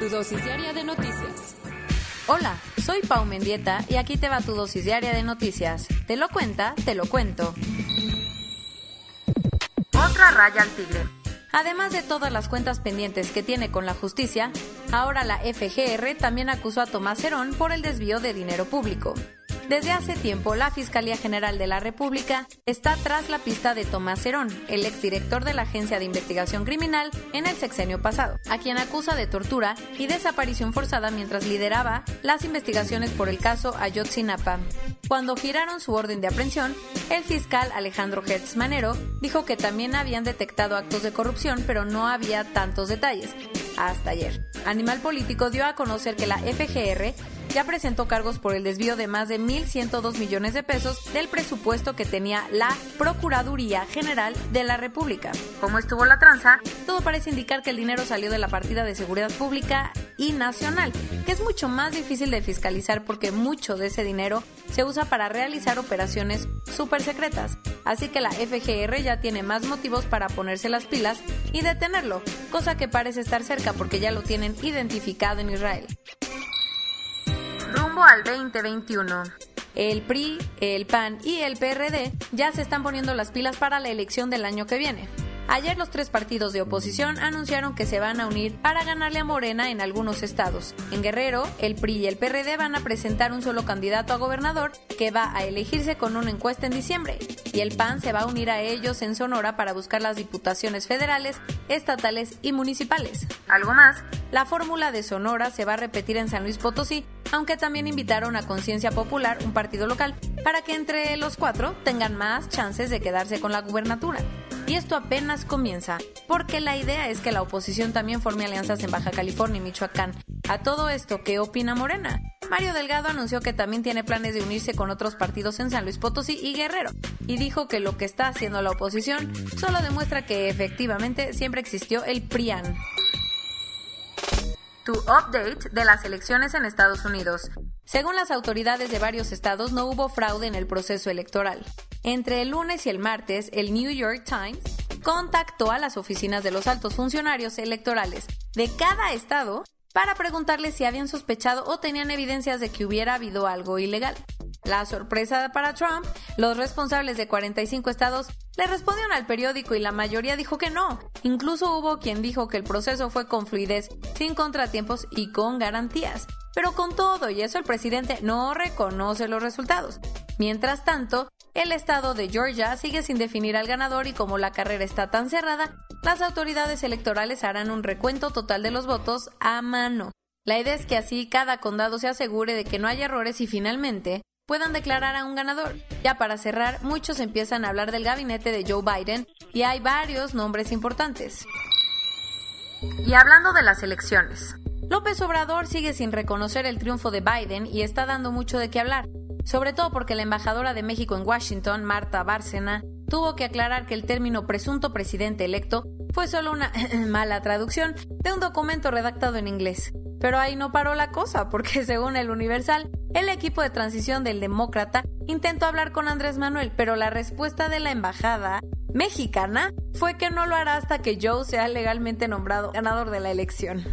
Tu dosis diaria de noticias. Hola, soy Pau Mendieta y aquí te va tu dosis diaria de noticias. Te lo cuenta, te lo cuento. Otra raya al tigre. Además de todas las cuentas pendientes que tiene con la justicia, ahora la FGR también acusó a Tomás Herón por el desvío de dinero público. Desde hace tiempo, la Fiscalía General de la República está tras la pista de Tomás Herón, el exdirector de la Agencia de Investigación Criminal en el sexenio pasado, a quien acusa de tortura y desaparición forzada mientras lideraba las investigaciones por el caso Ayotzinapa. Cuando giraron su orden de aprehensión, el fiscal Alejandro Hertz Manero dijo que también habían detectado actos de corrupción, pero no había tantos detalles. Hasta ayer. Animal Político dio a conocer que la FGR ya presentó cargos por el desvío de más de 1.102 millones de pesos del presupuesto que tenía la Procuraduría General de la República. ¿Cómo estuvo la tranza? Todo parece indicar que el dinero salió de la partida de seguridad pública y nacional, que es mucho más difícil de fiscalizar porque mucho de ese dinero se usa para realizar operaciones súper secretas. Así que la FGR ya tiene más motivos para ponerse las pilas y detenerlo, cosa que parece estar cerca porque ya lo tienen identificado en Israel al 2021. El PRI, el PAN y el PRD ya se están poniendo las pilas para la elección del año que viene. Ayer los tres partidos de oposición anunciaron que se van a unir para ganarle a Morena en algunos estados. En Guerrero, el PRI y el PRD van a presentar un solo candidato a gobernador que va a elegirse con una encuesta en diciembre. Y el PAN se va a unir a ellos en Sonora para buscar las diputaciones federales, estatales y municipales. Algo más, la fórmula de Sonora se va a repetir en San Luis Potosí, aunque también invitaron a Conciencia Popular, un partido local, para que entre los cuatro tengan más chances de quedarse con la gubernatura. Y esto apenas comienza, porque la idea es que la oposición también forme alianzas en Baja California y Michoacán. A todo esto, ¿qué opina Morena? Mario Delgado anunció que también tiene planes de unirse con otros partidos en San Luis Potosí y Guerrero, y dijo que lo que está haciendo la oposición solo demuestra que efectivamente siempre existió el PRIAN. Tu update de las elecciones en Estados Unidos. Según las autoridades de varios estados, no hubo fraude en el proceso electoral. Entre el lunes y el martes, el New York Times contactó a las oficinas de los altos funcionarios electorales de cada estado para preguntarles si habían sospechado o tenían evidencias de que hubiera habido algo ilegal. La sorpresa para Trump, los responsables de 45 estados le respondieron al periódico y la mayoría dijo que no. Incluso hubo quien dijo que el proceso fue con fluidez, sin contratiempos y con garantías. Pero con todo y eso el presidente no reconoce los resultados. Mientras tanto, el estado de Georgia sigue sin definir al ganador y como la carrera está tan cerrada, las autoridades electorales harán un recuento total de los votos a mano. La idea es que así cada condado se asegure de que no haya errores y finalmente puedan declarar a un ganador. Ya para cerrar, muchos empiezan a hablar del gabinete de Joe Biden y hay varios nombres importantes. Y hablando de las elecciones, López Obrador sigue sin reconocer el triunfo de Biden y está dando mucho de qué hablar, sobre todo porque la embajadora de México en Washington, Marta Bárcena, tuvo que aclarar que el término presunto presidente electo fue solo una mala traducción de un documento redactado en inglés. Pero ahí no paró la cosa, porque según el Universal, el equipo de transición del demócrata intentó hablar con Andrés Manuel, pero la respuesta de la embajada mexicana fue que no lo hará hasta que Joe sea legalmente nombrado ganador de la elección.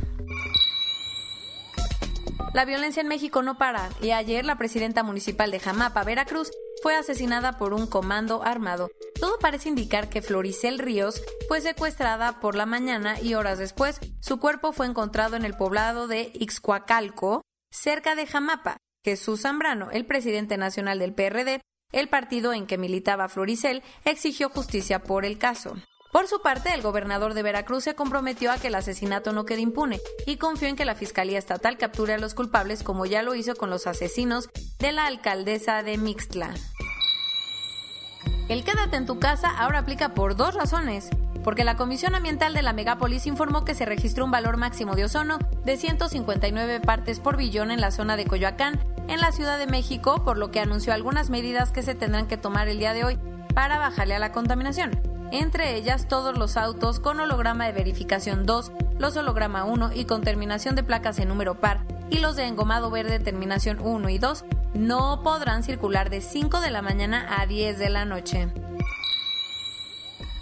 La violencia en México no para y ayer la presidenta municipal de Jamapa, Veracruz, fue asesinada por un comando armado. Todo parece indicar que Floricel Ríos fue secuestrada por la mañana y horas después su cuerpo fue encontrado en el poblado de Ixcuacalco, cerca de Jamapa. Jesús Zambrano, el presidente nacional del PRD, el partido en que militaba Floricel, exigió justicia por el caso. Por su parte, el gobernador de Veracruz se comprometió a que el asesinato no quede impune y confió en que la Fiscalía Estatal capture a los culpables como ya lo hizo con los asesinos de la alcaldesa de Mixtla. El quédate en tu casa ahora aplica por dos razones. Porque la Comisión Ambiental de la Megápolis informó que se registró un valor máximo de ozono de 159 partes por billón en la zona de Coyoacán, en la Ciudad de México, por lo que anunció algunas medidas que se tendrán que tomar el día de hoy para bajarle a la contaminación entre ellas todos los autos con holograma de verificación 2, los holograma 1 y con terminación de placas en número par, y los de engomado verde terminación 1 y 2 no podrán circular de 5 de la mañana a 10 de la noche.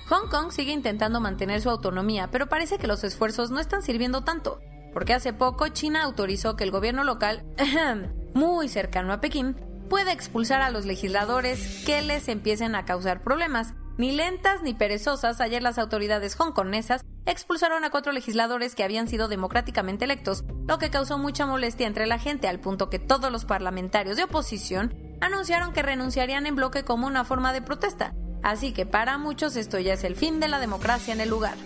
Hong Kong sigue intentando mantener su autonomía, pero parece que los esfuerzos no están sirviendo tanto, porque hace poco China autorizó que el gobierno local, muy cercano a Pekín, pueda expulsar a los legisladores que les empiecen a causar problemas, ni lentas ni perezosas, ayer las autoridades hongkonesas expulsaron a cuatro legisladores que habían sido democráticamente electos, lo que causó mucha molestia entre la gente al punto que todos los parlamentarios de oposición anunciaron que renunciarían en bloque como una forma de protesta. Así que para muchos esto ya es el fin de la democracia en el lugar.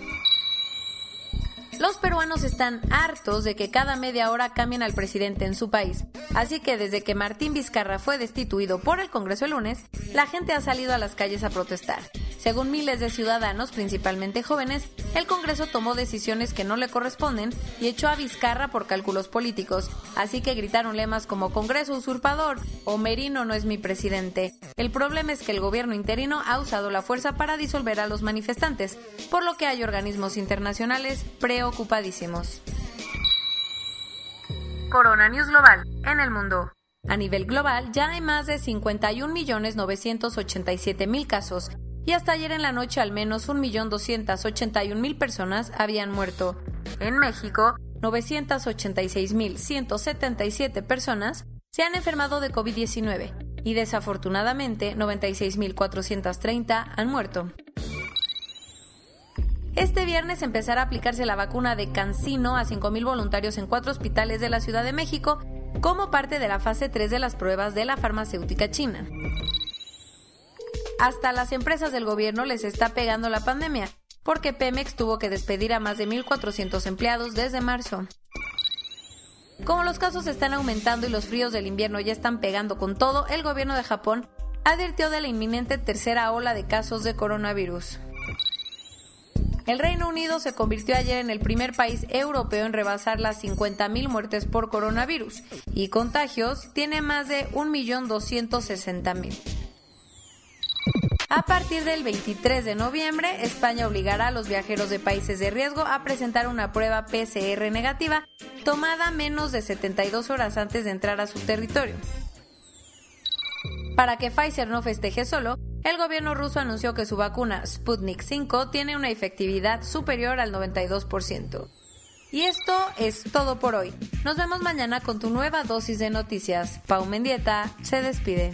Los peruanos están hartos de que cada media hora cambien al presidente en su país, así que desde que Martín Vizcarra fue destituido por el Congreso el lunes, la gente ha salido a las calles a protestar. Según miles de ciudadanos, principalmente jóvenes, el Congreso tomó decisiones que no le corresponden y echó a Vizcarra por cálculos políticos, así que gritaron lemas como Congreso usurpador o Merino no es mi presidente. El problema es que el gobierno interino ha usado la fuerza para disolver a los manifestantes, por lo que hay organismos internacionales preocupadísimos. Corona News Global en el mundo. A nivel global ya hay más de 51.987.000 casos y hasta ayer en la noche al menos 1.281.000 personas habían muerto. En México, 986.177 personas se han enfermado de COVID-19 y desafortunadamente 96.430 han muerto. Este viernes empezará a aplicarse la vacuna de Cancino a 5.000 voluntarios en cuatro hospitales de la Ciudad de México como parte de la fase 3 de las pruebas de la farmacéutica china. Hasta las empresas del gobierno les está pegando la pandemia, porque Pemex tuvo que despedir a más de 1.400 empleados desde marzo. Como los casos están aumentando y los fríos del invierno ya están pegando con todo, el gobierno de Japón advirtió de la inminente tercera ola de casos de coronavirus. El Reino Unido se convirtió ayer en el primer país europeo en rebasar las 50.000 muertes por coronavirus y contagios tiene más de 1.260.000. A partir del 23 de noviembre, España obligará a los viajeros de países de riesgo a presentar una prueba PCR negativa tomada menos de 72 horas antes de entrar a su territorio. Para que Pfizer no festeje solo, el gobierno ruso anunció que su vacuna Sputnik 5 tiene una efectividad superior al 92%. Y esto es todo por hoy. Nos vemos mañana con tu nueva dosis de noticias. Pau Mendieta se despide.